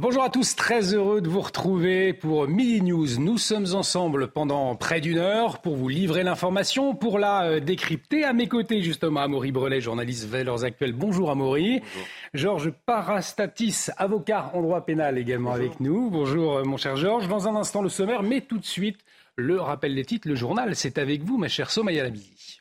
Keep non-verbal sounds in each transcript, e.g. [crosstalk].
Bonjour à tous, très heureux de vous retrouver pour Midi News. Nous sommes ensemble pendant près d'une heure pour vous livrer l'information, pour la euh, décrypter. À mes côtés, justement, Amaury Brelet, journaliste Valeurs Actuelles. Bonjour Amaury. Georges Parastatis, avocat en droit pénal également avec nous. Bonjour euh, mon cher Georges. Dans un instant, le sommaire, mais tout de suite, le rappel des titres, le journal. C'est avec vous, ma chère Somaya Labizi.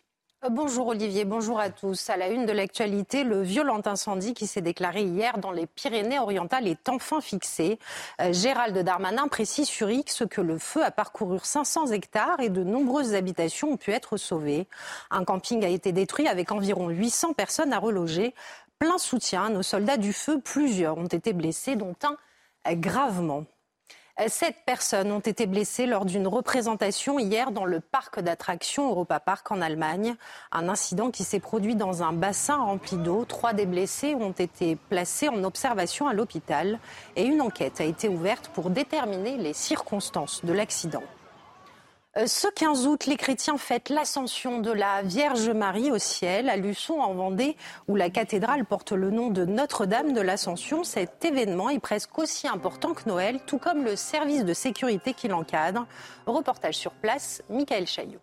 Bonjour Olivier, bonjour à tous. À la une de l'actualité, le violent incendie qui s'est déclaré hier dans les Pyrénées-Orientales est enfin fixé. Euh, Gérald Darmanin précise sur X que le feu a parcouru 500 hectares et de nombreuses habitations ont pu être sauvées. Un camping a été détruit avec environ 800 personnes à reloger. Plein soutien à nos soldats du feu, plusieurs ont été blessés, dont un gravement. Sept personnes ont été blessées lors d'une représentation hier dans le parc d'attractions Europa Park en Allemagne. Un incident qui s'est produit dans un bassin rempli d'eau. Trois des blessés ont été placés en observation à l'hôpital et une enquête a été ouverte pour déterminer les circonstances de l'accident. Euh, ce 15 août, les chrétiens fêtent l'ascension de la Vierge Marie au ciel à Luçon en Vendée, où la cathédrale porte le nom de Notre-Dame de l'Ascension. Cet événement est presque aussi important que Noël, tout comme le service de sécurité qui l'encadre. Reportage sur place, Michael Chaillot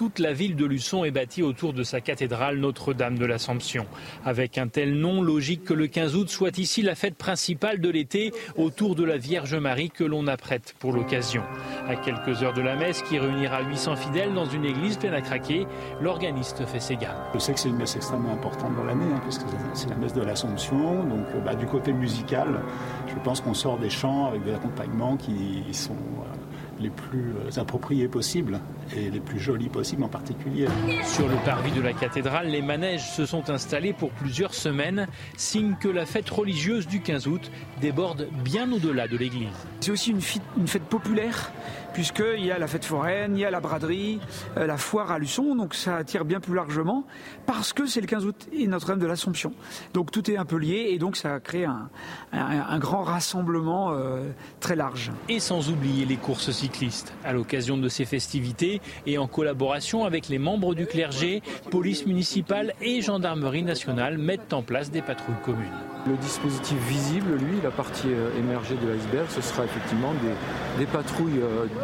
toute la ville de Luçon est bâtie autour de sa cathédrale Notre-Dame de l'Assomption. Avec un tel nom, logique que le 15 août soit ici la fête principale de l'été autour de la Vierge Marie que l'on apprête pour l'occasion. À quelques heures de la messe qui réunira 800 fidèles dans une église pleine à craquer, l'organiste fait ses gammes. Je sais que c'est une messe extrêmement importante dans l'année, hein, puisque c'est la messe de l'Assomption. Donc euh, bah, du côté musical, je pense qu'on sort des chants avec des accompagnements qui sont... Euh, les plus euh, appropriés possibles et les plus jolis possibles en particulier. Sur le parvis de la cathédrale, les manèges se sont installés pour plusieurs semaines, signe que la fête religieuse du 15 août déborde bien au-delà de l'église. C'est aussi une fête populaire puisqu'il y a la fête foraine, il y a la braderie, euh, la foire à Luçon, donc ça attire bien plus largement, parce que c'est le 15 août et Notre-Dame de l'Assomption. Donc tout est un peu lié, et donc ça crée un, un, grand rassemblement euh, très large. Et sans oublier les courses cyclistes. À l'occasion de ces festivités, et en collaboration avec les membres du clergé, police municipale et gendarmerie nationale mettent en place des patrouilles communes. Le dispositif visible, lui, la partie euh, émergée de l'iceberg, ce sera effectivement des, des patrouilles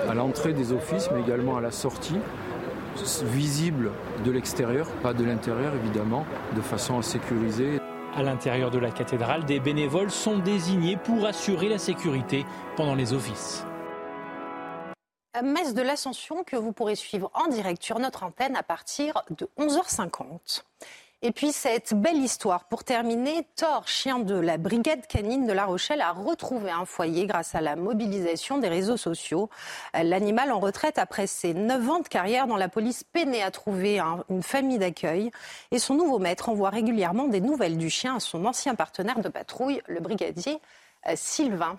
à l'entrée des offices, mais également à la sortie, visible de l'extérieur, pas de l'intérieur évidemment, de façon à sécuriser. À l'intérieur de la cathédrale, des bénévoles sont désignés pour assurer la sécurité pendant les offices. Messe de l'Ascension que vous pourrez suivre en direct sur notre antenne à partir de 11h50. Et puis cette belle histoire, pour terminer, Thor, chien de la brigade canine de La Rochelle, a retrouvé un foyer grâce à la mobilisation des réseaux sociaux. L'animal en retraite après ses 9 ans de carrière dans la police peinait à trouver une famille d'accueil. Et son nouveau maître envoie régulièrement des nouvelles du chien à son ancien partenaire de patrouille, le brigadier euh, Sylvain.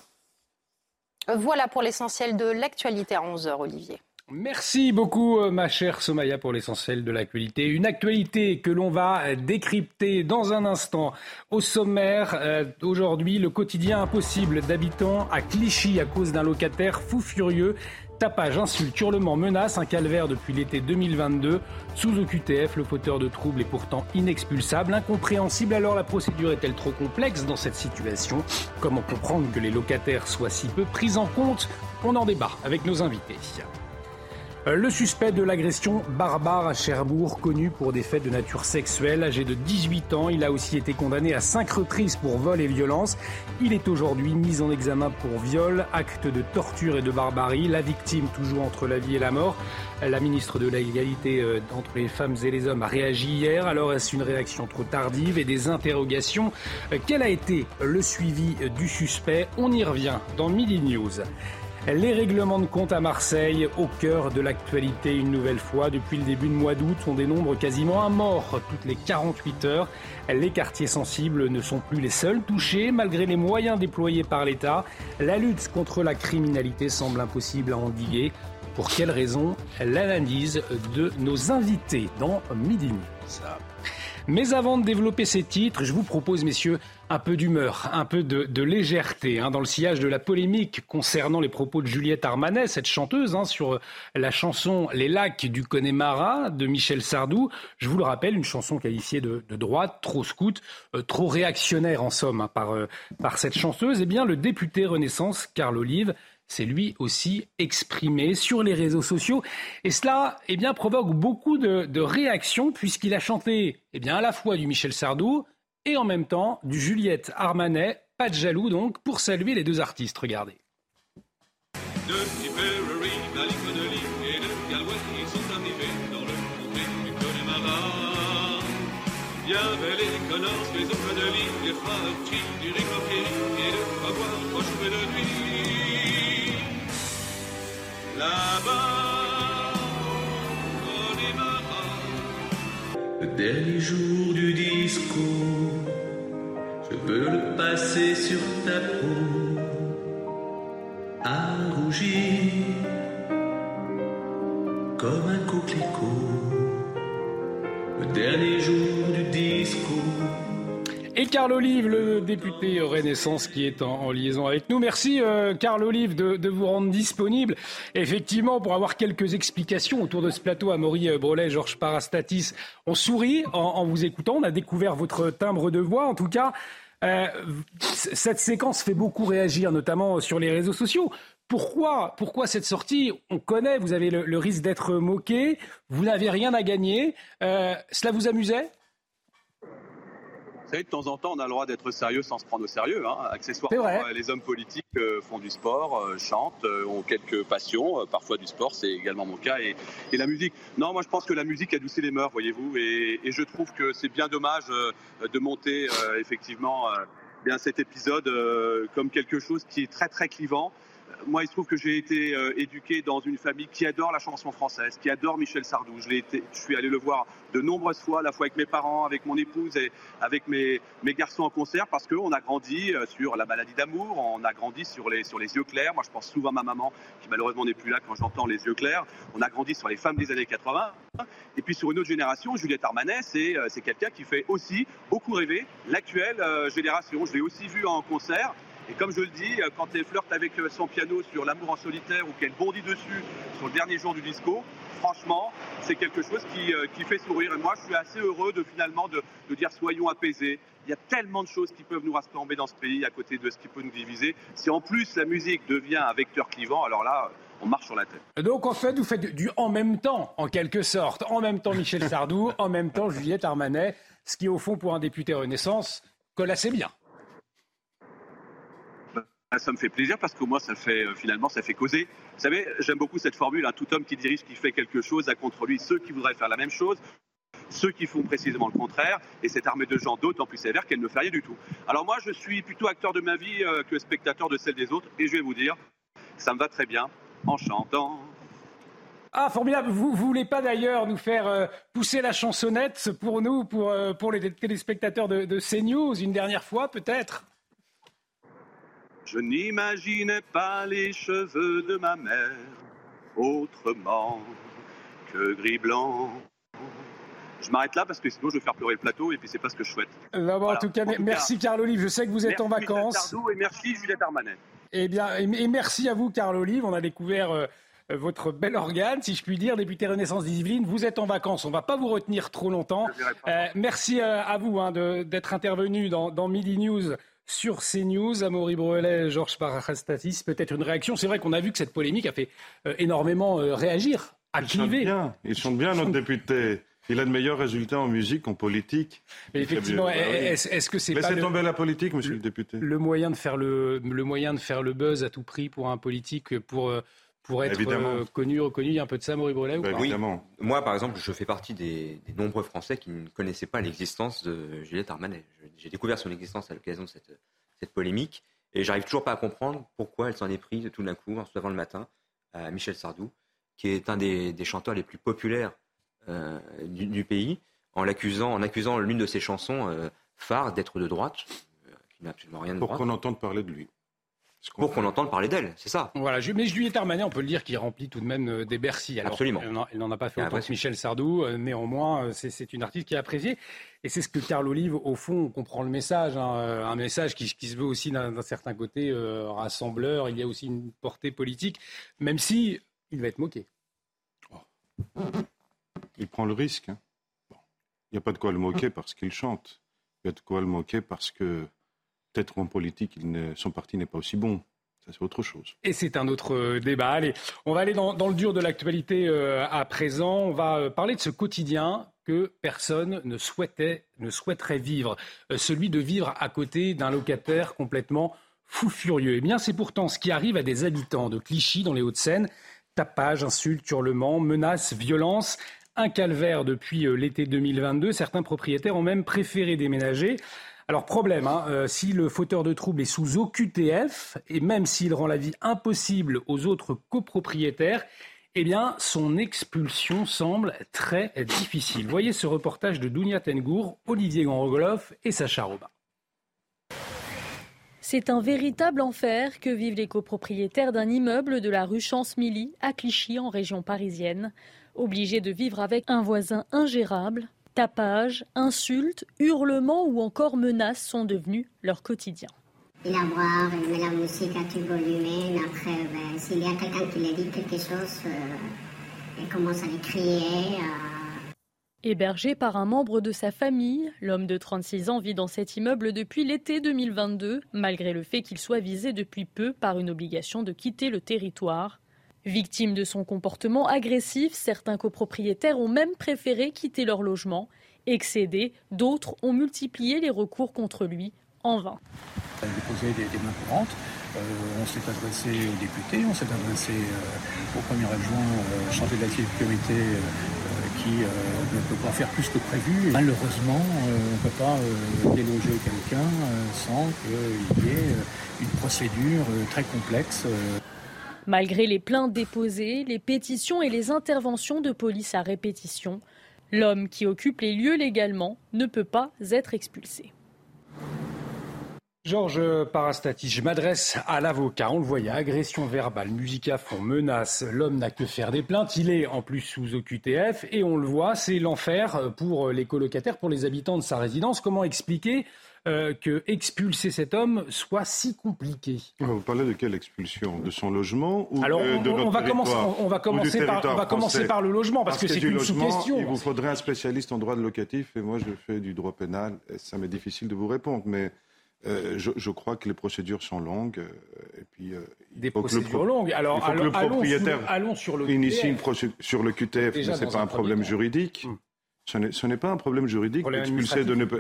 Voilà pour l'essentiel de l'actualité à 11h, Olivier. Merci beaucoup, euh, ma chère Somaya, pour l'essentiel de l'actualité. Une actualité que l'on va décrypter dans un instant. Au sommaire, euh, aujourd'hui, le quotidien impossible d'habitants à Clichy à cause d'un locataire fou furieux. Tapage, insulte, hurlement, menace, un calvaire depuis l'été 2022. Sous OQTF, le fauteur de troubles est pourtant inexpulsable, incompréhensible. Alors la procédure est-elle trop complexe dans cette situation? Comment comprendre que les locataires soient si peu pris en compte? On en débat avec nos invités. Euh, le suspect de l'agression barbare à Cherbourg, connu pour des faits de nature sexuelle, âgé de 18 ans, il a aussi été condamné à cinq reprises pour vol et violence. Il est aujourd'hui mis en examen pour viol, acte de torture et de barbarie. La victime toujours entre la vie et la mort. La ministre de l'égalité euh, entre les femmes et les hommes a réagi hier. Alors est-ce une réaction trop tardive et des interrogations? Euh, Quel a été le suivi du suspect? On y revient dans Midi News. Les règlements de compte à Marseille, au cœur de l'actualité une nouvelle fois. Depuis le début du mois d'août, on dénombre quasiment un mort toutes les 48 heures. Les quartiers sensibles ne sont plus les seuls touchés. Malgré les moyens déployés par l'État, la lutte contre la criminalité semble impossible à endiguer. Pour quelles raisons L'analyse de nos invités dans Midi News. Mais avant de développer ces titres, je vous propose, messieurs, un peu d'humeur, un peu de, légèreté hein, dans le sillage de la polémique concernant les propos de Juliette Armanet, cette chanteuse, hein, sur la chanson Les lacs du Connemara de Michel Sardou. Je vous le rappelle, une chanson qualifiée de, droite, trop scout, euh, trop réactionnaire en somme hein, par, euh, par cette chanteuse. Eh bien, le député Renaissance, Carl Olive, s'est lui aussi exprimé sur les réseaux sociaux. Et cela eh bien, provoque beaucoup de, réactions puisqu'il a chanté eh bien, à la fois du Michel Sardou et en même temps du Juliette Armanet. Pas de jaloux donc pour saluer les deux artistes. Regardez. Dernier jour du disco, je peux le passer sur ta peau, à rougir comme un coquelicot le dernier jour du disco. Et Carl Olive, le député Renaissance qui est en, liaison avec nous. Merci euh, Carl Olive de, vous rendre disponible. Effectivement, pour avoir quelques explications autour de ce plateau, à Maurice Brelet, Georges Parastatis, on sourit en, vous écoutant. On a découvert votre timbre de voix. En tout cas, euh, cette séquence fait beaucoup réagir, notamment sur les réseaux sociaux. Pourquoi, pourquoi cette sortie? On connaît, vous avez le, risque d'être moqué, vous n'avez rien à gagner. Euh, cela vous amusait? Vous savez, de temps en temps, on a le droit d'être sérieux sans se prendre au sérieux. Hein. Accessoirement, euh, les hommes politiques euh, font du sport, chantent, ont quelques passions, parfois du sport, c'est également mon cas, et, la musique. Non, moi je pense que la musique adoucit les mœurs, voyez-vous, et, je trouve que c'est bien dommage de monter effectivement bien cet épisode comme quelque chose qui est très très clivant moi, il se trouve que j'ai été euh, éduqué dans une famille qui adore la chanson française, qui adore Michel Sardou. Je, suis allé le voir de nombreuses fois, à la fois avec mes parents, avec mon épouse et avec mes, garçons en concert, parce qu'on a grandi euh, sur la maladie d'amour, on a grandi sur les, sur les yeux clairs. Moi, je pense souvent à ma maman, qui malheureusement n'est plus là quand j'entends les yeux clairs. On a grandi sur les femmes des années 80. Et puis sur une autre génération, Juliette Armanet, c'est, euh, quelqu'un qui fait aussi beaucoup rêver l'actuelle génération. Je l'ai aussi vu en concert. Et comme je le dis, euh, quand elle flirte avec euh, son piano sur l'amour en solitaire ou qu'elle bondit dessus sur le dernier jour du disco, franchement, c'est quelque chose qui, euh, qui, fait sourire. Et moi, je suis assez heureux de finalement de, de, dire soyons apaisés. Il y a tellement de choses qui peuvent nous rassembler dans ce pays à côté de ce qui peut nous diviser. Si en plus la musique devient un vecteur clivant, alors là, on marche sur la tête. Donc en fait, vous faites du en même temps, en quelque sorte. En même temps Michel [laughs] Sardou, en même temps Juliette Armanet, ce qui au fond pour un député Renaissance colle assez bien. Ah, ça me fait plaisir parce qu'au moins ça fait euh, finalement ça fait causer. Vous savez, j'aime beaucoup cette formule, hein, tout homme qui dirige, qui fait quelque chose, a contre lui ceux qui voudraient faire la même chose, ceux qui font précisément le contraire, et cette armée de gens d'autant plus sévère qu'elle ne fait rien du tout. Alors moi, je suis plutôt acteur de ma vie euh, que spectateur de celle des autres, et je vais vous dire, ça me va très bien en chantant. Ah, formidable. Vous ne voulez pas d'ailleurs nous faire euh, pousser la chansonnette pour nous, pour, pour les téléspectateurs de, de CNews, une dernière fois peut-être? Je n'imaginais pas les cheveux de ma mère autrement que gris-blanc. Je m'arrête là parce que sinon je vais faire pleurer le plateau et puis c'est pas ce que je souhaite. En tout cas, merci Carl Olive. Je sais que vous êtes en vacances. et merci Juliette Armanet. Eh bien, et merci à vous Carl Olive. On a découvert euh, votre bel organe, si je puis dire, député Renaissance d'Yvelines. Vous êtes en vacances, on ne va pas vous retenir trop longtemps. Euh, merci euh, à vous hein, d'être intervenu dans, dans Midi News sur CNews. Amaury Brelet, Georges Parastatis, peut-être une réaction. C'est vrai qu'on a vu que cette polémique a fait euh, énormément euh, réagir, à il chante bien, bien notre député. Il a de meilleurs résultats en musique qu'en politique. Mais effectivement, est-ce que c'est pas Laissez tomber la politique, monsieur le, député. Le moyen de faire le, le moyen de faire le buzz à tout prix pour un politique, pour euh, pour être euh, connu, reconnu. Il y a un peu de ça, Maurice Brelet, ou Oui, moi, par exemple, je fais partie des, nombreux Français qui ne connaissaient pas l'existence de Juliette Armanet. J'ai découvert son existence à l'occasion de cette, cette polémique, et j'arrive toujours pas à comprendre pourquoi elle s'en est prise tout d'un coup, en se levant le matin, à Michel Sardou, qui est un des, chanteurs les plus populaires euh, du, pays, en l'accusant, en accusant l'une de ses chansons euh, phares d'être de droite, qui n'a absolument rien de Pour qu'on entende parler de lui. Pour qu'on entende parler d'elle, c'est ça. Voilà, mais Juliette Armanet, on peut le dire, qui remplit tout de même euh, des Bercy. Absolument. Elle n'en a pas fait autant que Michel Sardou, euh, néanmoins, euh, c'est une artiste qui est appréciée. Et c'est ce que Carl Olive, au fond, comprend le message, hein, un message qui, se veut aussi d'un certain côté rassembleur, il y a aussi une portée politique, même si il va être moqué. Oh. Il prend le risque. Hein. Il n'y a pas de quoi le moquer parce qu'il chante. Il y a de quoi le moquer parce que peut-être en politique, son parti n'est pas aussi bon. Ça, c'est autre chose. Et c'est un autre euh, débat. Allez, on va aller dans, le dur de l'actualité euh, à présent. On va euh, parler de ce quotidien que personne ne, souhaitait, ne souhaiterait vivre, celui de vivre à côté d'un locataire complètement fou furieux. Eh bien, c'est pourtant ce qui arrive à des habitants de Clichy dans les Hauts-de-Seine. Tapage, insultes, hurlements, menaces, violences. Un calvaire depuis l'été 2022. Certains propriétaires ont même préféré déménager. Alors problème, hein, euh, si le fauteur de troubles est sous OQTF, et même s'il rend la vie impossible aux autres copropriétaires, eh bien, son expulsion semble très difficile. Voyez ce reportage de Dounia Tengour, Olivier Ganrogoloff et Sacha Robin. C'est un véritable enfer que vivent les copropriétaires d'un immeuble de la rue Chance-Milly à Clichy en région parisienne. Obligés de vivre avec un voisin ingérable, Tapages, insultes, hurlements ou encore menaces sont devenus leur quotidien. Il a boire, il met la musique à tout volume. Après, ben, s'il y a quelqu'un qui lui dit quelque chose, euh, il commence à lui crier. Euh. Hébergé par un membre de sa famille, l'homme de 36 ans vit dans cet immeuble depuis l'été 2022, malgré le fait qu'il soit visé depuis peu par une obligation de quitter le territoire. Victimes de son comportement agressif, certains copropriétaires ont même préféré quitter leur logement. Excédés, d'autres ont multiplié les recours contre lui en vain. On a déposé des, mains courantes. Euh, on s'est adressé aux députés, on s'est adressé euh, au premier adjoint euh, chargé de la sécurité qui ne peut pas faire plus que prévu. Malheureusement, on ne peut pas déloger quelqu'un sans qu'il y ait une procédure très complexe. Malgré les plaintes déposées, les pétitions et les interventions de police à répétition, l'homme qui occupe les lieux légalement ne peut pas être expulsé. Georges Parastatis, je m'adresse à l'avocat. On le voyait, agression verbale, musique à fond, menace. L'homme n'a que faire des plaintes. Il est en plus sous OQTF et on le voit, c'est l'enfer pour les colocataires, pour les habitants de sa résidence. Comment expliquer euh, que expulser cet homme soit si compliqué. Vous parlez de quelle expulsion? De son logement ou Alors, de, on, va commencer, on, va commencer, par, on va commencer par le logement, parce, que, c'est une sous-question. Il vous faudrait un spécialiste en droit locatif, et moi je fais du droit pénal, et ça m'est difficile de vous répondre, mais euh, je, crois que les procédures sont longues. Euh, et puis, Des procédures longues. Alors, il faut que le propriétaire allons sur, le initie une procédure sur le QTF, mais ce n'est pas un problème juridique. Hmm. Ce n'est pas un problème juridique d'expulser de ne pas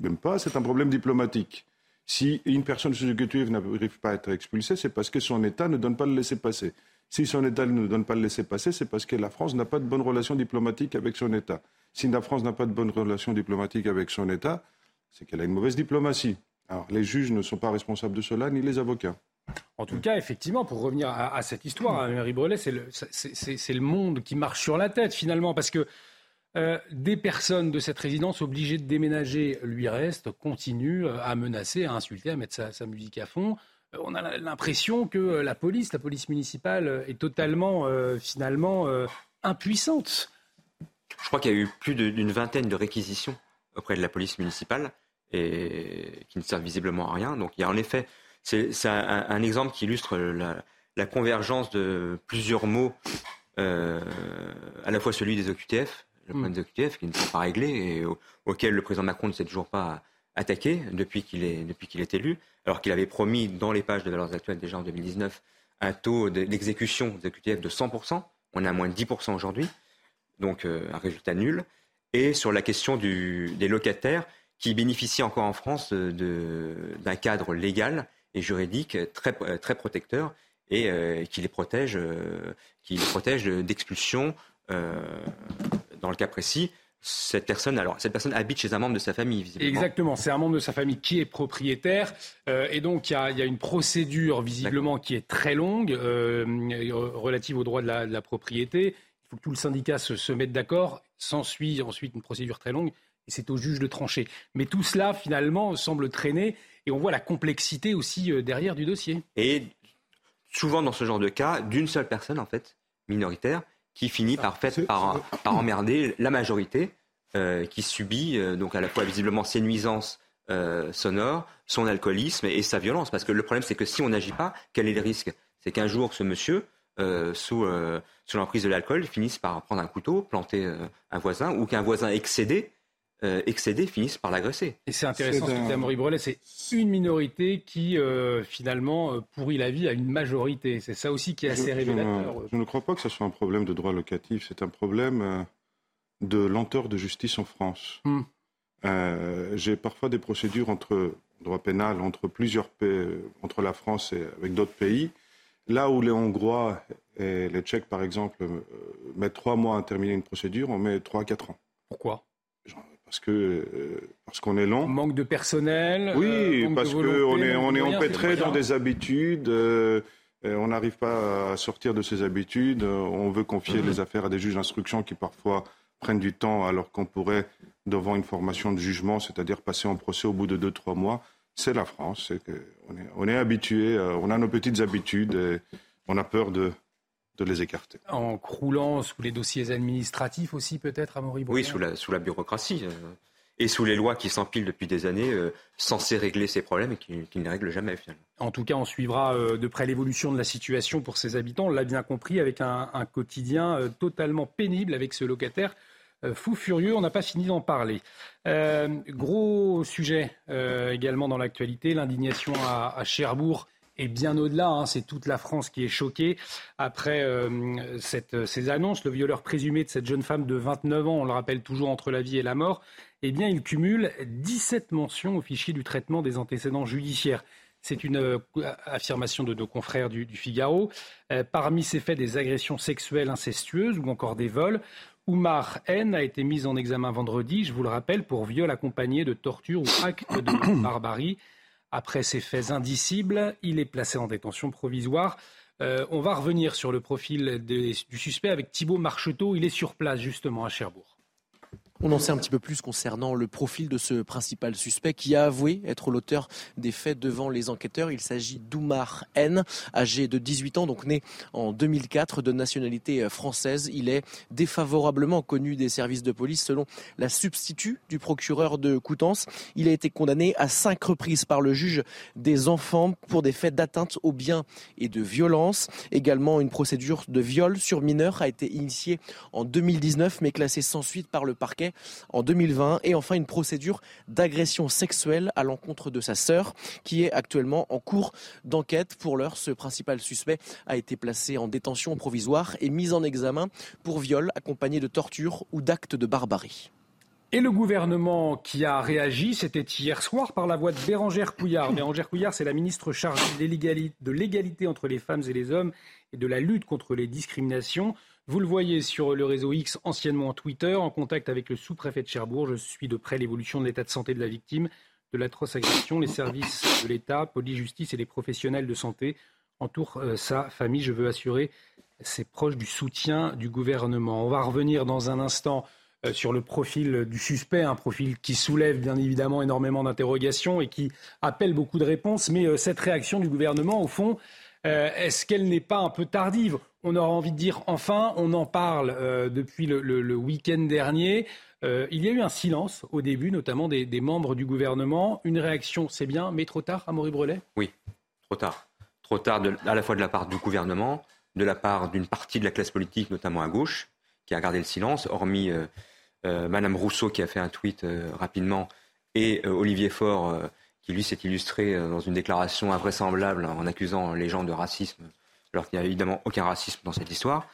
même pas, c'est un problème diplomatique. Si une personne sous exécutive n'arrive pas à être expulsée, c'est parce que son État ne donne pas le laisser-passer. Si son État ne donne pas le laisser-passer, c'est parce que la France n'a pas de bonne relation diplomatique avec son État. Si la France n'a pas de bonne relation diplomatique avec son État, c'est qu'elle a une mauvaise diplomatie. Alors, les juges ne sont pas responsables de cela, ni les avocats. En tout cas, effectivement, pour revenir à, cette histoire, Marie Brelet, c'est le, le, monde qui marche sur la tête, finalement, parce que euh, des personnes de cette résidence obligées de déménager lui restent, continuent euh, à menacer, à insulter, à mettre sa, musique à fond. Euh, on a l'impression que la police, la police municipale, est totalement, finalement, impuissante. Je crois qu'il y a eu plus d'une vingtaine de réquisitions auprès de la police municipale et qui ne servent visiblement à rien. Donc il y a en effet, c'est un, exemple qui illustre la, convergence de plusieurs mots, à la fois celui des OQTF, le problème de QTF qui ne sont pas réglé et auquel le président Macron ne s'est toujours pas attaqué depuis qu'il est, depuis qu'il est élu, alors qu'il avait promis dans les pages de valeurs actuelles déjà en 2019 un taux d'exécution des QTF de 100%. On est à moins de 10% aujourd'hui, donc euh, un résultat nul. Et sur la question du, des locataires qui bénéficient encore en France d'un cadre légal et juridique très, très protecteur et euh, qui les protège, euh, qui les protège d'expulsion, dans le cas précis, cette personne, alors, cette personne habite chez un membre de sa famille, visiblement. Exactement, c'est un membre de sa famille qui est propriétaire. Euh, et donc, il y, a, une procédure, visiblement, qui est très longue, euh, relative au droit de la, propriété. Il faut que tout le syndicat se, se mette d'accord. S'ensuit ensuite une procédure très longue. Et c'est au juge de trancher. Mais tout cela, finalement, semble traîner. Et on voit la complexité aussi derrière du dossier. Et souvent dans ce genre de cas, d'une seule personne, en fait, minoritaire, qui finit par, fait, par, par emmerder la majorité euh, qui subit euh, donc à la fois visiblement ses nuisances euh, sonores, son alcoolisme et, sa violence. Parce que le problème, c'est que si on n'agit pas, quel est le risque? C'est qu'un jour, ce monsieur, sous, sous l'emprise de l'alcool, finisse par prendre un couteau, planter un voisin, ou qu'un voisin excédé euh, excédés finissent par l'agresser. Et c'est intéressant ce que dit Amaury Brelet, c'est une minorité qui euh, finalement euh, pourrit la vie à une majorité. C'est ça aussi qui est assez révélateur. Je, ne crois pas que ce soit un problème de droit locatif, c'est un problème de lenteur de justice en France. Hmm. J'ai parfois des procédures entre droit pénal entre plusieurs pays, entre la France et avec d'autres pays. Là où les Hongrois et les Tchèques, par exemple, mettent trois mois à terminer une procédure, on met trois à quatre ans. Pourquoi? Parce que euh, parce qu'on est lent. Manque de personnel. Oui, euh, parce qu'on est on est empêtré dans des habitudes. Euh, on n'arrive pas à sortir de ces habitudes. On veut confier mhm. les affaires à des juges d'instruction qui parfois prennent du temps alors qu'on pourrait devant une formation de jugement, c'est-à-dire passer en procès au bout de deux trois mois. C'est la France. on est on est habitué. on a nos petites habitudes. Et on a peur de de les écarter. En croulant sous les dossiers administratifs aussi peut-être, à Maurice Oui, sous la, sous la bureaucratie. Euh, et sous les lois qui s'empilent depuis des années, euh, censées régler ces problèmes et qui, ne les règlent jamais finalement. En tout cas, on suivra euh, de près l'évolution de la situation pour ces habitants. On l'a bien compris, avec un, quotidien totalement pénible avec ce locataire fou furieux. On n'a pas fini d'en parler. gros sujet également dans l'actualité, l'indignation à, à Cherbourg et bien au-delà. Hein, c'est toute la France qui est choquée après euh, ces annonces. Le violeur présumé de cette jeune femme de 29 ans, on le rappelle toujours entre la vie et la mort, eh bien, il cumule 17 mentions au fichier du traitement des antécédents judiciaires. C'est une euh, affirmation de nos confrères du, Figaro. Euh, parmi ces faits, des agressions sexuelles incestueuses ou encore des vols. Oumar N a été mis en examen vendredi, je vous le rappelle, pour viol accompagné de torture ou acte de barbarie. Après ces faits indicibles, il est placé en détention provisoire. Euh, on va revenir sur le profil du suspect avec Thibault Marcheteau. Il est sur place justement à Cherbourg. On en sait un petit peu plus concernant le profil de ce principal suspect qui a avoué être l'auteur des faits devant les enquêteurs. Il s'agit d'Oumar N, âgé de 18 ans, donc né en 2004, de nationalité française. Il est défavorablement connu des services de police selon la substitut du procureur de Coutances. Il a été condamné à cinq reprises par le juge des enfants pour des faits d'atteinte aux biens et de violence. Également, une procédure de viol sur mineur a été initiée en 2019 mais classée sans suite par le parquet en 2020 et enfin une procédure d'agression sexuelle à l'encontre de sa sœur qui est actuellement en cours d'enquête. Pour l'heure, ce principal suspect a été placé en détention provisoire et mis en examen pour viol accompagné de torture ou d'actes de barbarie. Et le gouvernement qui a réagi, c'était hier soir par la voix de Bérangère Couillard. Bérangère Couillard, c'est la ministre chargée de l'égalité entre les femmes et les hommes et de la lutte contre les discriminations. Vous le voyez sur le réseau X, anciennement Twitter, en contact avec le sous-préfet de Cherbourg. Je suis de près l'évolution de l'état de santé de la victime, de l'atroce agression. Les services de l'État, police, justice et les professionnels de santé entourent euh, sa famille. Je veux assurer ses proches du soutien du gouvernement. On va revenir dans un instant euh, sur le profil du suspect, un profil qui soulève bien évidemment énormément d'interrogations et qui appelle beaucoup de réponses. Mais euh, cette réaction du gouvernement, au fond, est-ce qu'elle n'est pas un peu tardive? On aura envie de dire enfin, on en parle euh, depuis le, week-end dernier. Euh, il y a eu un silence au début, notamment des, membres du gouvernement. Une réaction, c'est bien, mais trop tard, Amaury Brelet? Oui, trop tard. Trop tard à la fois de la part du gouvernement, de la part d'une partie de la classe politique, notamment à gauche, qui a gardé le silence, hormis euh, Madame Rousseau qui a fait un tweet rapidement et Olivier Faure qui lui s'est illustré dans une déclaration invraisemblable en accusant les gens de racisme alors qu'il n'y a évidemment aucun racisme dans cette histoire.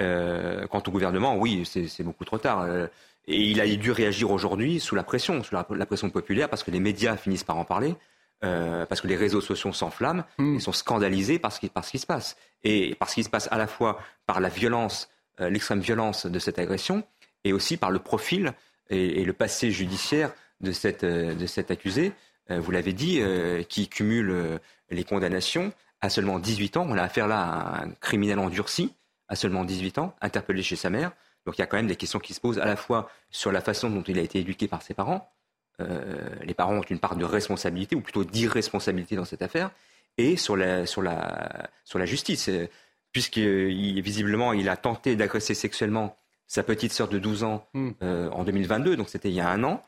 Euh, quant au gouvernement, oui, c'est beaucoup trop tard. Euh, et il a dû réagir aujourd'hui sous la pression, sous la, pression populaire, parce que les médias finissent par en parler, euh, parce que les réseaux sociaux s'enflamment mmh. et sont scandalisés par ce, qui, par ce qui se passe. Et par ce qui se passe à la fois par la violence, l'extrême violence de cette agression, et aussi par le profil et, le passé judiciaire de cette, de cet accusé, vous l'avez dit, qui cumule les condamnations à seulement 18 ans. On a affaire là à un criminel endurci, à seulement 18 ans, interpellé chez sa mère. Donc il y a quand même des questions qui se posent à la fois sur la façon dont il a été éduqué par ses parents, les parents ont une part de responsabilité, ou plutôt d'irresponsabilité dans cette affaire, et sur la, sur la, sur la justice. Puisqu'il visiblement il a tenté d'agresser sexuellement sa petite sœur de 12 ans hmm. en 2022, donc c'était il y a un an.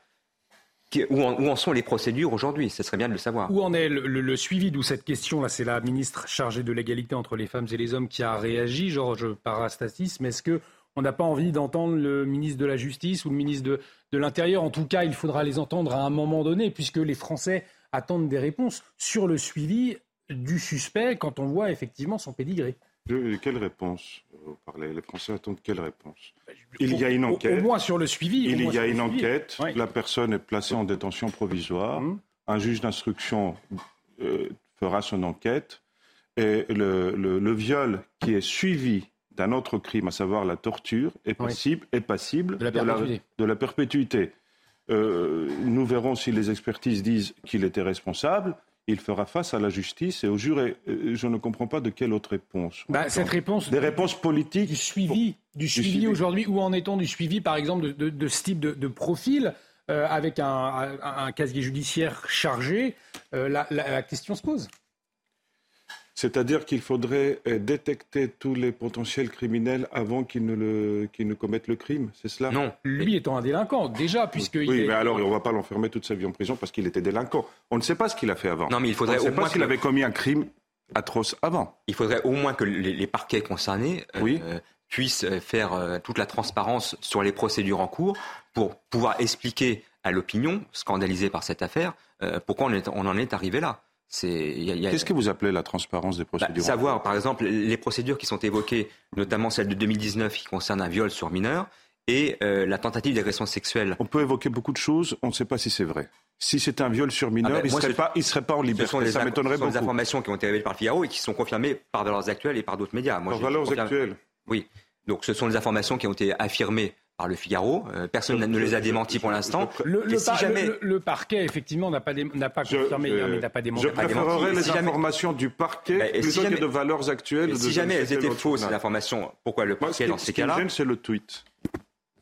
Où en, sont les procédures aujourd'hui Ce serait bien de le savoir. Où en est le, suivi D'où cette question Là, c'est la ministre chargée de l'égalité entre les femmes et les hommes qui a réagi, Georges Parastasis. Mais est-ce que on n'a pas envie d'entendre le ministre de la Justice ou le ministre de, de l'Intérieur? En tout cas, il faudra les entendre à un moment donné, puisque les Français attendent des réponses sur le suivi du suspect quand on voit effectivement son pédigré. Quelle réponse Les Français attendent quelle réponse? Il y a une enquête. Au, moins sur le suivi. Il y a une enquête. La personne est placée en détention provisoire. Hum. Un juge d'instruction euh, fera son enquête. Et le, viol qui est suivi d'un autre crime, à savoir la torture, est passible de la perpétuité. Euh, nous verrons si les expertises disent qu'il était responsable il fera face à la justice et au juré. Euh, je ne comprends pas de quelle autre réponse. Bah, cette réponse. Des réponses politiques. Du suivi. Du suivi, aujourd'hui. Où en est-on du suivi, par exemple, de, ce type de, profil euh, avec un, casier judiciaire chargé euh, la, question se pose. C'est-à-dire qu'il faudrait euh, détecter tous les potentiels criminels avant qu'ils ne, ne commettent le crime, c'est cela? Non, lui étant un délinquant, déjà, puisque... Oui, mais alors on ne va pas l'enfermer toute sa vie en prison parce qu'il était délinquant. On ne sait pas ce qu'il a fait avant. Non, mais il faudrait on ne sait pas s'il avait commis un crime atroce avant. Il faudrait au moins que les, parquets concernés euh, puissent euh, faire toute la transparence sur les procédures en cours pour pouvoir expliquer à l'opinion, scandalisée par cette affaire, pourquoi on en est arrivé là. Qu'est-ce que vous appelez la transparence des bah, procédures Savoir, par exemple, les procédures qui sont évoquées, notamment celle de 2019 qui concerne un viol sur mineur, et euh, la tentative d'agression sexuelle. On peut évoquer beaucoup de choses, on ne sait pas si c'est vrai. Si c'était un viol sur mineur, ah ben, il ne serait, pas en liberté. Ce sont Ça m'étonnerait beaucoup. des informations qui ont été révélées par Figaro et qui sont confirmées par Valeurs Actuelles et par d'autres médias. par Valeurs Actuelles Oui. Donc ce sont des informations qui ont été affirmées par le Figaro. Euh, personne ne les a démentis pour l'instant. Le, le, parquet, effectivement, n'a pas, n'a pas confirmé, je, mais n'a pas démenti. Je préférerais les informations du parquet plutôt que de valeurs actuelles. si jamais elles étaient fausses, ces informations, pourquoi le parquet, dans ces cas-là c'est le tweet.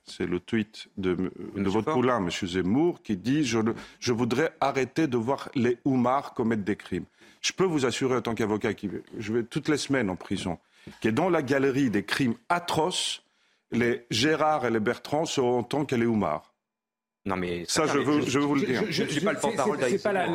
C'est le tweet de, de votre poulain, M. Zemmour, qui dit je, je voudrais arrêter de voir les Oumars commettre des crimes. Je peux vous assurer, en tant qu'avocat, qui je vais toutes les semaines en prison, qui est dans la galerie des crimes atroces, les Gérard et les Bertrand seront autant que les Oumar. Non mais ça, je veux, je, vous le dire. Je ne suis pas le porte-parole C'est pas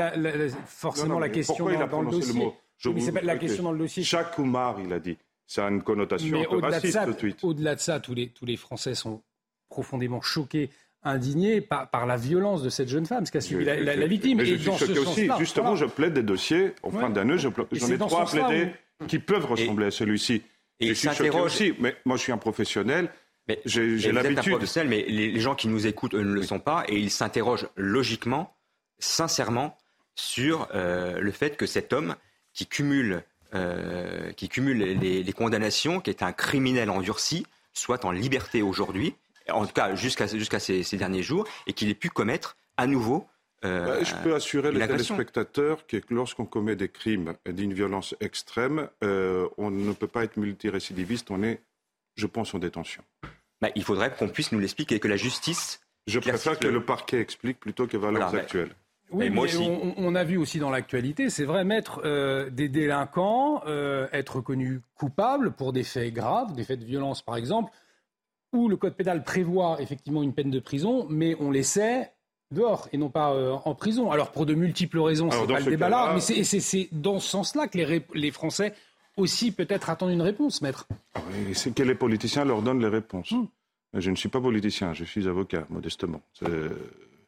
forcément la question dans, le dossier. Le mot c'est pas la question dans le dossier. Chaque Oumar, il a dit. Ça a une connotation un peu raciste, le tweet. Au-delà de ça, tous les, tous les Français sont profondément choqués indignés par, par, la violence de cette jeune femme, ce qu'a subi la, la, victime. Mais et je suis aussi. Justement, je plaide des dossiers en fin d'année. J'en ai trois à plaider qui peuvent ressembler à celui-ci. Et je suis choqué aussi. Mais moi, je suis un professionnel. Mais j'ai l'habitude. Mais les, gens qui nous écoutent ne le sont pas et ils s'interrogent logiquement, sincèrement, sur euh, le fait que cet homme qui cumule, euh, qui cumule les, condamnations, qui est un criminel endurci, soit en liberté aujourd'hui, en tout cas jusqu'à jusqu'à ces, derniers jours, et qu'il ait pu commettre à nouveau euh, bah, je peux assurer les téléspectateurs que lorsqu'on commet des crimes d'une violence extrême, on ne peut pas être multirécidiviste, on est je pense, en détention. Bah, il faudrait qu'on puisse nous l'expliquer et que la justice. Je préfère que le parquet explique plutôt que valeurs bah, actuelles. Oui, mais On, a vu aussi dans l'actualité, c'est vrai, mettre euh, des délinquants, euh, être reconnus coupables pour des faits graves, des faits de violence par exemple, où le code pénal prévoit effectivement une peine de prison, mais on les sait dehors et non pas euh, en prison. Alors pour de multiples raisons, c'est pas le débat là, mais c'est dans ce sens-là que les, les Français aussi peut-être attendre une réponse, maître. c'est que les politiciens leur donnent les réponses. Hmm. Je ne suis pas politicien, je suis avocat, modestement.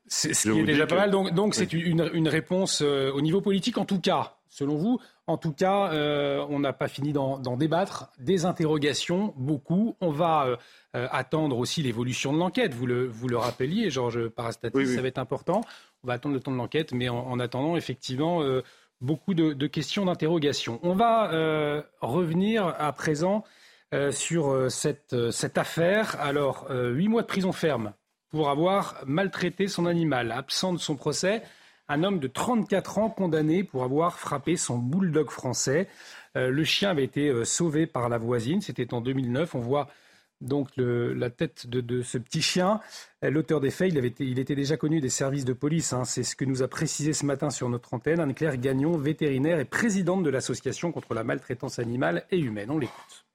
C'est ce qui est déjà pas mal. Donc, c'est une, réponse euh, au niveau politique, en tout cas, selon vous. En tout cas, euh, on n'a pas fini d'en débattre. Des interrogations, beaucoup. On va euh, attendre aussi l'évolution de l'enquête. Vous le, vous le rappeliez, Georges Parastatis, ça va être important. On va attendre le temps de l'enquête, mais en, attendant, effectivement beaucoup de, questions d'interrogation. On va euh, revenir à présent euh, sur euh, cette, cette, affaire. Alors, huit mois de prison ferme pour avoir maltraité son animal. Absent de son procès, un homme de 34 ans condamné pour avoir frappé son bulldog français. le chien avait été sauvé par la voisine, c'était en 2009. On voit donc la tête de, ce petit chien. L'auteur des faits, il, était déjà connu des services de police. Hein. C'est ce que nous a précisé ce matin sur notre antenne Anne-Claire Gagnon, vétérinaire et présidente de l'association contre la maltraitance animale et humaine. On l'écoute.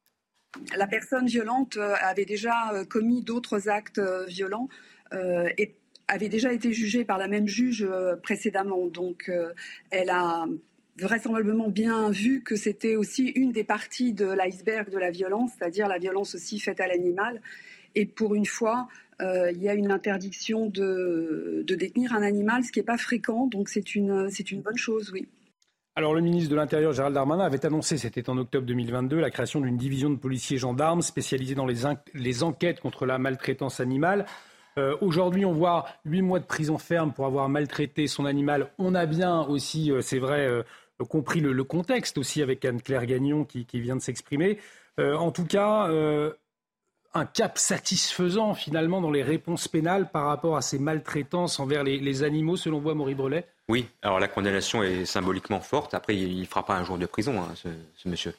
La personne violente euh, avait déjà euh, commis d'autres actes euh, violents et avait déjà été jugée par la même juge précédemment. Donc elle a vraisemblablement bien vu que c'était aussi une des parties de l'iceberg de la violence, c'est-à-dire la violence aussi faite à l'animal. Et pour une fois, euh, il y a une interdiction de, détenir un animal, ce qui n'est pas fréquent, donc c'est une, une bonne chose, oui. Alors, le ministre de l'Intérieur, Gérald Darmanin, avait annoncé, c'était en octobre 2022, la création d'une division de policiers gendarmes spécialisée dans les, les enquêtes contre la maltraitance animale. Euh, aujourd'hui, on voit huit mois de prison ferme pour avoir maltraité son animal. On a bien aussi, euh, c'est vrai, compris le, contexte aussi avec Anne-Claire Gagnon qui, vient de s'exprimer. Euh, en tout cas, euh, un cap satisfaisant finalement dans les réponses pénales par rapport à ces maltraitances envers les, animaux, selon vous, Maurice Brelet? Oui, alors la condamnation est symboliquement forte. Après, il ne fera pas un jour de prison, hein, ce, monsieur.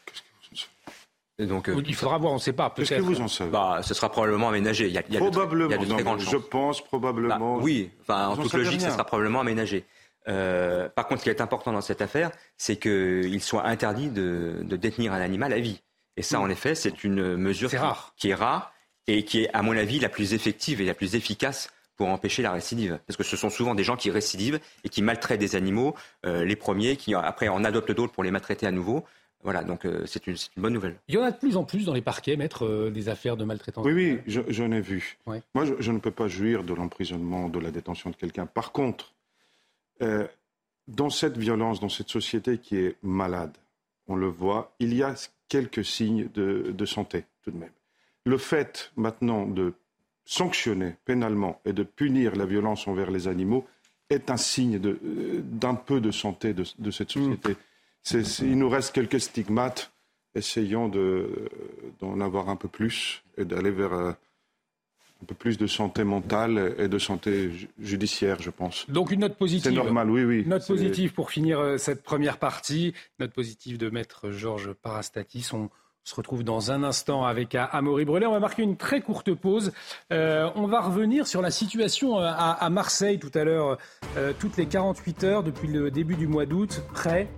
Donc, euh, il faudra voir, on ne sait pas. Qu'est-ce que vous en savez? Bah, Ce sera probablement aménagé. Il y a, probablement. Je pense probablement. Bah, oui, enfin, en toute logique, ce sera probablement aménagé. Euh, par contre, ce qui est important dans cette affaire, c'est qu'il soit interdit de, détenir un animal à vie. Et ça, en effet, c'est une mesure qui, est rare et qui est, à mon avis, la plus effective et la plus efficace pour empêcher la récidive. Parce que ce sont souvent des gens qui récidivent et qui maltraitent des animaux, euh, les premiers, qui après en adoptent d'autres pour les maltraiter à nouveau. Voilà, donc euh, c'est une, bonne nouvelle. Il y en a de plus en plus dans les parquets, maître, des affaires de maltraitance. Oui, oui, j'en ai vu. Moi, je, ne peux pas jouir de l'emprisonnement, de la détention de quelqu'un. Par contre, euh, dans cette violence, dans cette société qui est malade, on le voit, il y a quelques signes de, santé tout de même. Le fait maintenant de sanctionner pénalement et de punir la violence envers les animaux est un signe euh, d'un peu de santé de, cette mm. société. il nous reste quelques stigmates. Essayons d'en avoir un peu plus et d'aller vers euh, un peu plus de santé mentale et de santé judiciaire, je pense. Donc une note positive. C'est normal, oui, oui. Note positive pour finir euh, cette première partie. Note positive de maître Georges Parastatis. On se retrouve dans un instant avec Amaury Brelet. On va marquer une très courte pause. Euh, on va revenir sur la situation euh, à, Marseille tout à l'heure. toutes les 48 heures depuis le début du mois d'août, près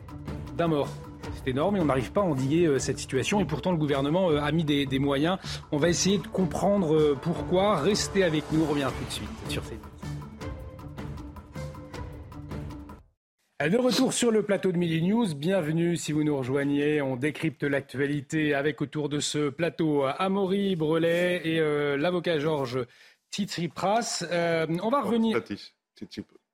d'un mort c'est énorme et on n'arrive pas à endiguer euh, cette situation. Et pourtant, le gouvernement euh, a mis des, moyens. On va essayer de comprendre euh, pourquoi. Restez avec nous. On revient tout de suite sur CNews. De retour sur le plateau de Midi News, bienvenue si vous nous rejoignez. On décrypte l'actualité avec autour de ce plateau Amaury Brelet et l'avocat Georges Tsitsipras. on va revenir.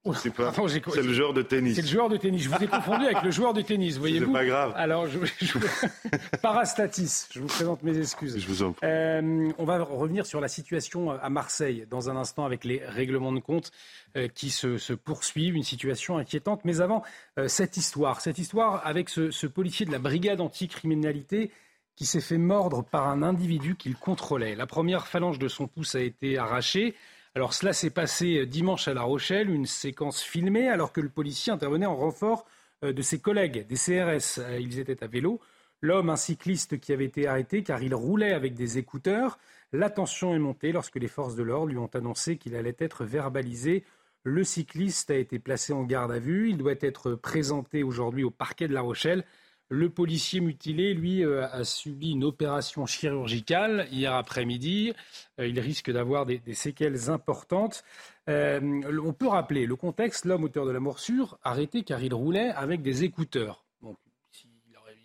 C'est le joueur de tennis. C'est le joueur de tennis. Je vous ai confondu avec le joueur de tennis, voyez-vous. C'est pas grave. Alors, je, [laughs] Parastatis, je vous présente mes excuses. Je vous en prie. Euh, on va revenir sur la situation à Marseille dans un instant avec les règlements de compte euh, qui se, poursuivent, une situation inquiétante. Mais avant, euh, cette histoire, cette histoire avec ce, ce policier de la brigade anticriminalité qui s'est fait mordre par un individu qu'il contrôlait. La première phalange de son pouce a été arrachée. Alors cela s'est passé dimanche à La Rochelle, une séquence filmée alors que le policier intervenait en renfort euh, de ses collègues des CRS. Euh, ils étaient à vélo. L'homme, un cycliste qui avait été arrêté car il roulait avec des écouteurs. La tension est montée lorsque les forces de l'ordre lui ont annoncé qu'il allait être verbalisé. Le cycliste a été placé en garde à vue. Il doit être présenté aujourd'hui au parquet de La Rochelle. Le policier mutilé, lui, euh, a subi une opération chirurgicale hier après-midi. Euh, il risque d'avoir des, séquelles importantes. Euh, on peut rappeler le contexte. L'homme auteur de la morsure, arrêté car il roulait avec des écouteurs.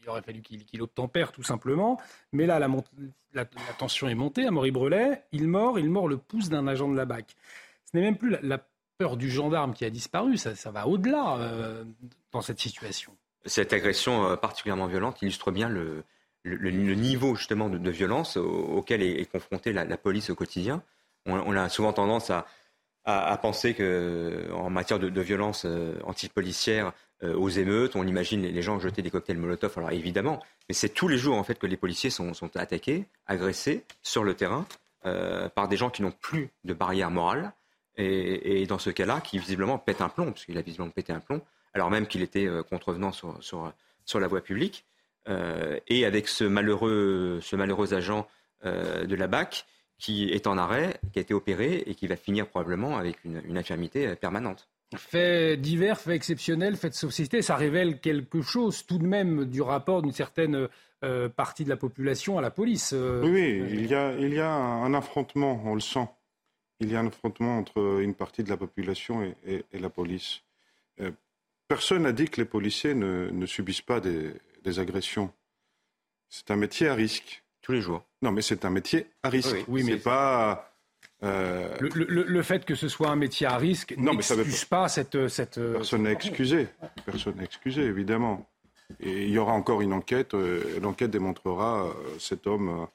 il, aurait, fallu qu'il obtempère tout simplement. Mais là, la, tension est montée à Maury-Brelet. Il mord, il mord le pouce d'un agent de la BAC. Ce n'est même plus la, peur du gendarme qui a disparu. Ça, va au-delà dans cette situation cette agression euh, particulièrement violente illustre bien le, niveau justement de, violence auquel est, confrontée la, police au quotidien. On, a souvent tendance à, penser qu'en matière de, violence euh, antipolicière, euh, aux émeutes, on imagine les, gens jeter des cocktails Molotov. Alors évidemment, mais c'est tous les jours en fait que les policiers sont, attaqués, agressés sur le terrain par des gens qui n'ont plus de barrière morale et, dans ce cas-là, qui visiblement pètent un plomb, puisqu'il a visiblement pété un plomb alors même qu'il était euh, contrevenant sur, la voie publique. Euh, et avec ce malheureux, ce malheureux agent de la BAC qui est en arrêt, qui a été opéré et qui va finir probablement avec une, une infirmité permanente. Fait divers, fait exceptionnel, fait de société, ça révèle quelque chose tout de même du rapport d'une certaine euh, partie de la population à la police. Euh. oui, il, y a, il y a un affrontement, on le sent. Il y a un affrontement entre une partie de la population et, la police. Euh, personne n'a dit que les policiers ne, subissent pas des, agressions. C'est un métier à risque. Tous les jours. Non, mais c'est un métier à risque. Oui, mais pas. Le, fait que ce soit un métier à risque n'excuse pas cette, cette. Personne n'est excusé. Personne n'est excusé, évidemment. Et il y aura encore une enquête. Euh, l'enquête démontrera euh, cet homme euh,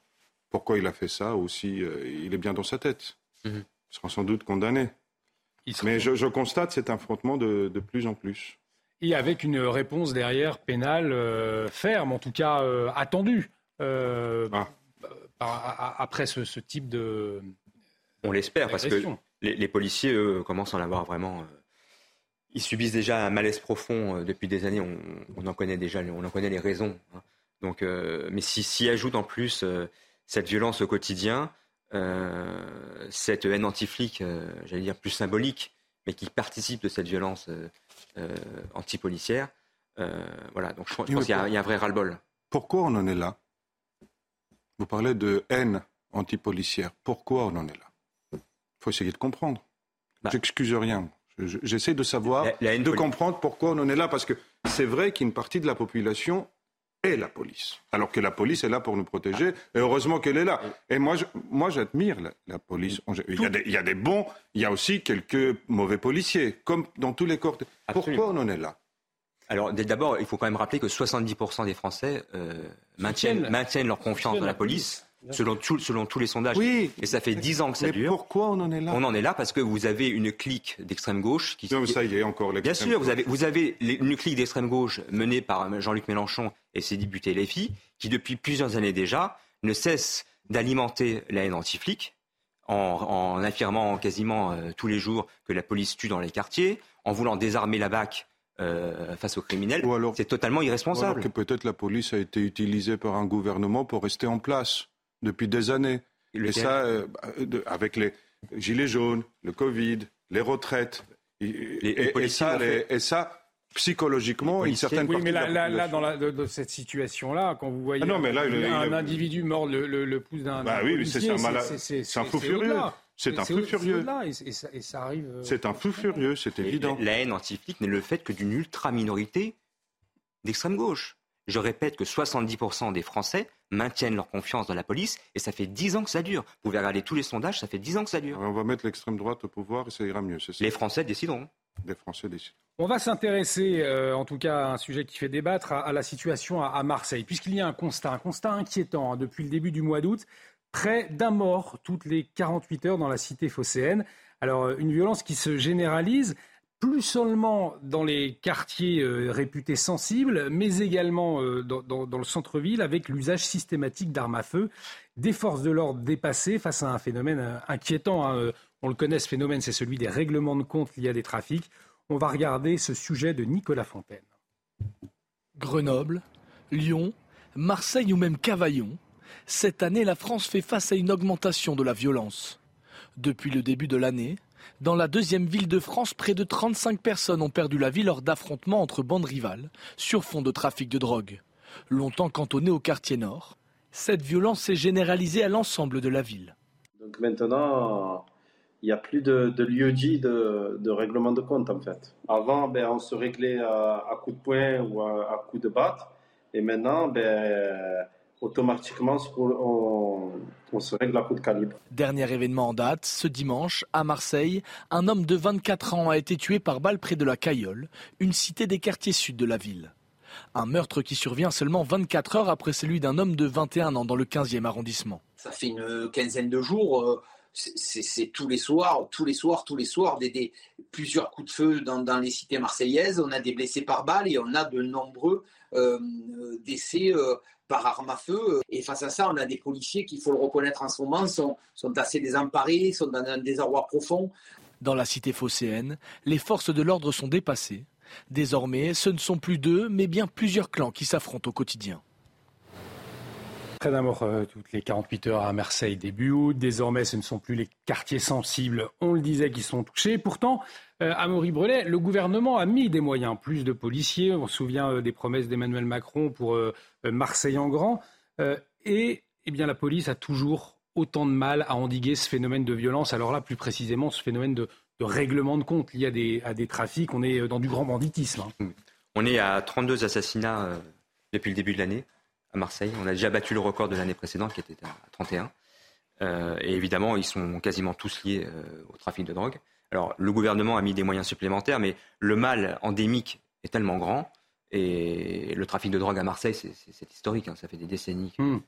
pourquoi il a fait ça ou si il est bien dans sa tête. Mhm. Il sera sans doute condamné. Mais je, constate cet affrontement de, plus en plus. Et avec une réponse derrière pénale ferme, en tout cas attendue, ah. après ce, type de. On l'espère, parce que les, policiers, eux, commencent à en avoir vraiment ils subissent déjà un malaise profond euh, depuis des années. On, en connaît déjà, on en connaît les raisons. Hein. Donc, euh, mais s'y si, ajoute en plus euh, cette violence au quotidien, cette haine anti-flic, j'allais dire plus symbolique, mais qui participe de cette violence anti-policière, voilà. Donc, je, pense qu'il y, a un vrai ras-le-bol. Pourquoi on en est là? Vous parlez de haine anti-policière. Pourquoi on en est là? Il faut essayer de comprendre. Bah, J'excuse rien. J'essaie de savoir, de comprendre pourquoi on en est là, parce que c'est vrai qu'une partie de la population est la police, alors que la police est là pour nous protéger, et heureusement qu'elle est là. Et moi, moi, j'admire la, police. Il y, a des, il y, a des, bons, il y a aussi quelques mauvais policiers, comme dans tous les corps. Pourquoi on en est là? Alors d'abord, il faut quand même rappeler que 70% des Français euh, maintiennent, maintiennent, leur confiance dans la police. Selon, selon, tous les sondages. Oui. Et ça fait dix ans que ça mais dure. Pourquoi on en est là? On en est là parce que vous avez une clique d'extrême gauche qui. Non, ça y est, encore Bien sûr, vous avez, vous avez une clique d'extrême gauche menée par Jean-Luc Mélenchon et ses députés LFI qui, depuis plusieurs années déjà, ne cesse d'alimenter la haine anti-flic en, en, affirmant quasiment euh, tous les jours que la police tue dans les quartiers, en voulant désarmer la BAC euh, face aux criminels. C'est totalement irresponsable. Ou alors que peut-être la police a été utilisée par un gouvernement pour rester en place depuis des années. et ça, euh, avec les gilets jaunes, le Covid, les retraites, et, ça, et, ça, psychologiquement, une certaine oui, mais là, là, dans, la, cette situation-là, quand vous voyez ah un, individu mort le, le, pouce d'un bah oui, c'est un, fou furieux. C'est un fou furieux. Et ça, arrive. Euh, c'est un fou furieux, c'est évident. La haine anti n'est le fait que d'une ultra-minorité d'extrême gauche. Je répète que 70% des Français maintiennent leur confiance dans la police et ça fait 10 ans que ça dure. Vous pouvez regarder tous les sondages, ça fait 10 ans que ça dure. on va mettre l'extrême droite au pouvoir et ça ira mieux. Les Français décideront. Les Français décident. On va s'intéresser, euh, en tout cas, à un sujet qui fait débattre, à, la situation à, Marseille, puisqu'il y a un constat, un constat inquiétant hein, depuis le début du mois d'août. Près d'un mort toutes les 48 heures dans la cité phocéenne. Alors, une violence qui se généralise plus seulement dans les quartiers euh, réputés sensibles, mais également euh, dans, le centre-ville avec l'usage systématique d'armes à feu, des forces de l'ordre dépassées face à un phénomène euh, inquiétant. Hein, on le connaît, ce phénomène, c'est celui des règlements de compte liés à des trafics. On va regarder ce sujet de Nicolas Fontaine. Grenoble, Lyon, Marseille ou même Cavaillon, cette année, la France fait face à une augmentation de la violence. Depuis le début de l'année, dans la deuxième ville de France, près de 35 personnes ont perdu la vie lors d'affrontements entre bandes rivales sur fond de trafic de drogue. Longtemps cantonné au quartier nord, cette violence s'est généralisée à l'ensemble de la ville. Donc maintenant, il n'y a plus de, lieu dit de, règlement de compte en fait. Avant, ben, on se réglait à, à coups de poing ou à, à coups de batte. Et maintenant, ben, automatiquement on, se règle à coup de calibre. Dernier événement en date, ce dimanche, à Marseille, un homme de 24 ans a été tué par balle près de la Cayolle, une cité des quartiers sud de la ville. Un meurtre qui survient seulement 24 heures après celui d'un homme de 21 ans dans le 15e arrondissement. Ça fait une quinzaine de jours. Euh, c'est tous les soirs, tous les soirs, tous les soirs, des, plusieurs coups de feu dans, les cités marseillaises. On a des blessés par balle et on a de nombreux euh, décès euh, par arme à feu. Et face à ça, on a des policiers qui, il faut le reconnaître en ce moment, sont, sont assez désemparés, sont dans un désarroi profond. Dans la cité phocéenne, les forces de l'ordre sont dépassées. Désormais, ce ne sont plus deux, mais bien plusieurs clans qui s'affrontent au quotidien. D'un mort toutes les 48 heures à Marseille début août. Désormais, ce ne sont plus les quartiers sensibles, on le disait, qui sont touchés. Pourtant, à Maurice-Brelet, le gouvernement a mis des moyens, plus de policiers. On se souvient des promesses d'Emmanuel Macron pour Marseille en grand. et eh bien, la police a toujours autant de mal à endiguer ce phénomène de violence. Alors là, plus précisément, ce phénomène de, règlement de compte lié à des, des trafics. On est dans du grand banditisme. Hein. On est à 32 assassinats euh, depuis le début de l'année à Marseille. On a déjà battu le record de l'année précédente qui était à 31. Euh, et évidemment, ils sont quasiment tous liés euh, au trafic de drogue. Alors, le gouvernement a mis des moyens supplémentaires, mais le mal endémique est tellement grand. Et le trafic de drogue à Marseille, c'est historique. Hein. ça fait des décennies hmm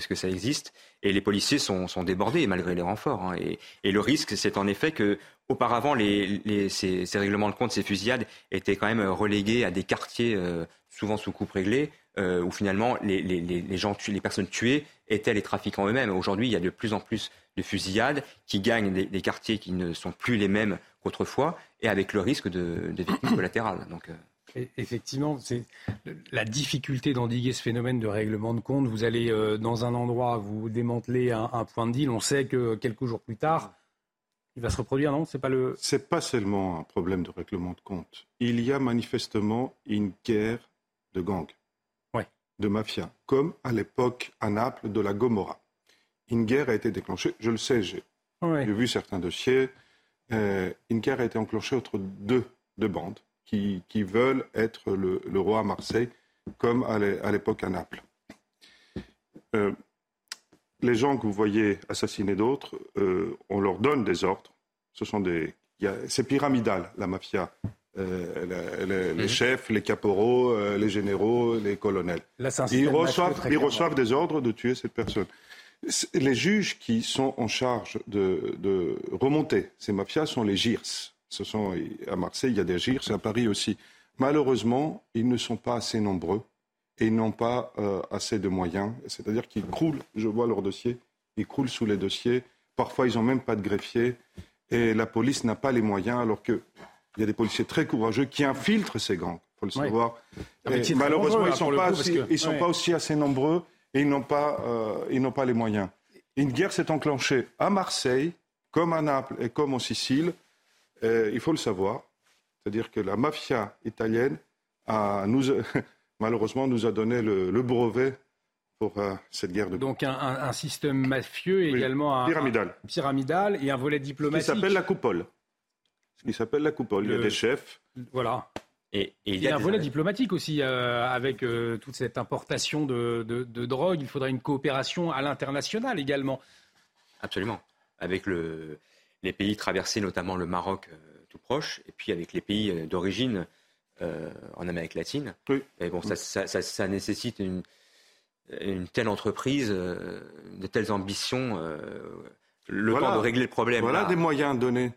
ce que ça existe. Et les policiers sont, débordés malgré les renforts. Hein. Et, le risque, c'est en effet que auparavant, ces, règlements de compte, ces fusillades étaient quand même relégués à des quartiers euh, souvent sous coupe réglée, où finalement les, gens, les personnes tuées étaient les trafiquants eux-mêmes. Aujourd'hui, il y a de plus en plus de fusillades qui gagnent des, quartiers qui ne sont plus les mêmes qu'autrefois, et avec le risque de, de victimes collatérales. Donc, euh, Effectivement, c'est la difficulté d'endiguer ce phénomène de règlement de compte. Vous allez euh, dans un endroit, vous démantelez un, point de deal, on sait que quelques jours plus tard, il va se reproduire, non? C'est pas le. C'est pas seulement un problème de règlement de compte. Il y a manifestement une guerre de gangs, de mafia, comme à l'époque à Naples de la Gomorra. Une guerre a été déclenchée. Je le sais, j'ai vu certains dossiers. Euh, une guerre a été enclenchée entre deux, deux bandes qui, veulent être le, roi à Marseille, comme à l'époque à Naples. Euh, les gens que vous voyez assassiner d'autres, euh, on leur donne des ordres. Ce sont des, c'est pyramidal, la mafia. Euh, les, mhm. chefs, les caporaux, les généraux, les colonels. ils reçoivent, ils reçoivent des ordres de tuer cette personne. Les juges qui sont en charge de, de remonter ces mafias sont les GIRS, ce sont, à Marseille, il y a des GIR, c'est à Paris aussi. Malheureusement, ils ne sont pas assez nombreux et ils n'ont pas euh, assez de moyens. C'est-à-dire qu'ils croulent, je vois leurs dossiers, ils croulent sous les dossiers. Parfois, ils n'ont même pas de greffier. Et la police n'a pas les moyens, alors qu'il y a des policiers très courageux qui infiltrent ces gangs. Il faut le savoir. malheureusement, ils ne sont, pas, sont pas aussi assez nombreux et ils n'ont pas, euh, pas les moyens. Une guerre s'est enclenchée à Marseille, comme à Naples et comme en Sicile, il faut le savoir. C'est-à-dire que la mafia italienne, a, nous, [laughs] malheureusement, nous a donné le, brevet pour euh, cette guerre de Donc un, système mafieux et également un, pyramidal. pyramidal et un volet diplomatique. Qui s'appelle la coupole. Ce qui s'appelle la coupole. Il y a des chefs. Voilà. Et, il y a un volet diplomatique aussi, euh, avec toute cette importation de, de, drogue. Il faudra une coopération à l'international également. Absolument. Avec le, les pays traversés, notamment le Maroc euh, tout proche, et puis avec les pays euh, d'origine euh, en Amérique latine. Et bon, ça, nécessite une, telle entreprise, de telles ambitions, le temps de régler le problème. Voilà des moyens donnés.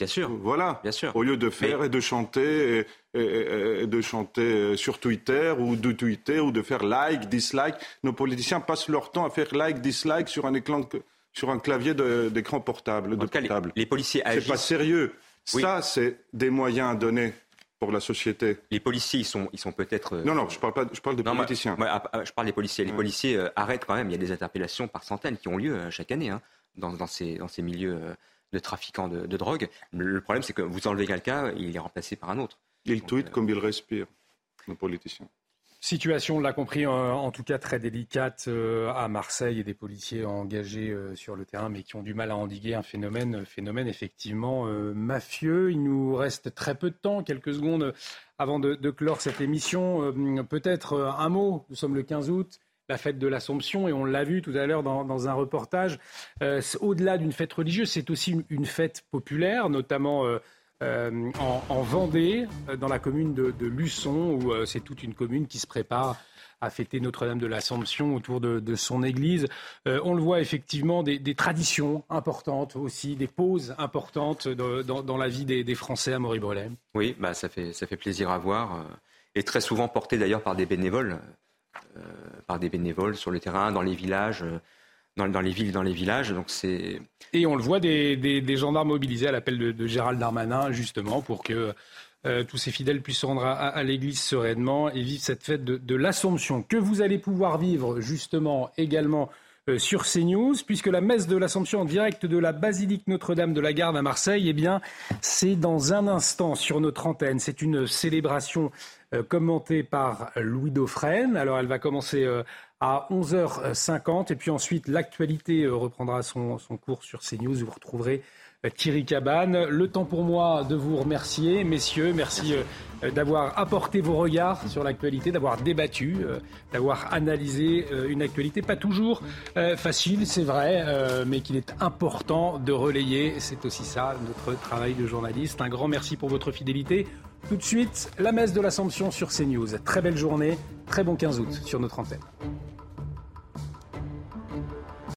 Bien sûr. Voilà. Bien sûr. Au lieu de faire et de chanter, et, de chanter sur Twitter ou de tweeter ou de faire like, dislike, nos politiciens passent leur temps à faire like, dislike sur un écran sur un clavier d'écran portable. De portable. les, policiers agissent. C'est pas sérieux. Ça, c'est des moyens donnés pour la société. Les policiers, ils sont, ils sont peut-être. Euh, non, non, je parle pas, je parle des politiciens. Ah, ah, je parle des policiers. Les policiers euh, arrêtent quand même. Il y a des interpellations par centaines qui ont lieu euh, chaque année hein, dans, dans, ces, dans ces milieux de trafiquants de, drogue. Le problème, c'est que vous enlevez quelqu'un, il est remplacé par un autre. Ils tweetent comme ils respirent, nos politiciens. Situation, on l'a compris, en, tout cas très délicate euh, à Marseille et des policiers engagés euh, sur le terrain, mais qui ont du mal à endiguer un phénomène, phénomène effectivement euh, mafieux. Il nous reste très peu de temps, quelques secondes avant de, clore cette émission. Peut-être un mot, nous sommes le 15 août la fête de l'Assomption, et on l'a vu tout à l'heure dans, un reportage. Au-delà d'une fête religieuse, c'est aussi une, fête populaire, notamment euh, en, Vendée, euh, dans la commune de, Luçon, où euh, c'est toute une commune qui se prépare à fêter Notre-Dame de l'Assomption autour de, son église. on le voit effectivement, des, traditions importantes aussi, des pauses importantes dans, la vie des, Français à Mauribrelais. Oui, bah, ça, fait, ça fait plaisir à voir, et très souvent porté d'ailleurs par des bénévoles, par des bénévoles sur le terrain, dans les villages dans, les villes, dans les villages. Donc c'est et on le voit des, gendarmes mobilisés à l'appel de, Gérald Darmanin justement pour que tous ces fidèles puissent se rendre à, l'église sereinement et vivre cette fête de, l'Assomption que vous allez pouvoir vivre justement également euh, sur CNews, puisque la messe de l'Assomption en direct de la basilique Notre-Dame de la Garde à Marseille, eh bien, c'est dans un instant sur notre antenne. C'est une célébration euh, commentée par Louis Dauphren. Alors, elle va commencer euh, à 11h50 et puis ensuite l'actualité reprendra son, cours sur CNews. Vous retrouverez Thierry Cabane. Le temps pour moi de vous remercier, messieurs. Merci, euh, d'avoir apporté vos regards sur l'actualité, d'avoir débattu, euh, d'avoir analysé euh, une actualité pas toujours facile, c'est vrai, mais qu'il est important de relayer. C'est aussi ça, notre travail de journaliste. Un grand merci pour votre fidélité. Tout de suite, la messe de l'Assomption sur CNews. Très belle journée, très bon 15 août sur notre antenne.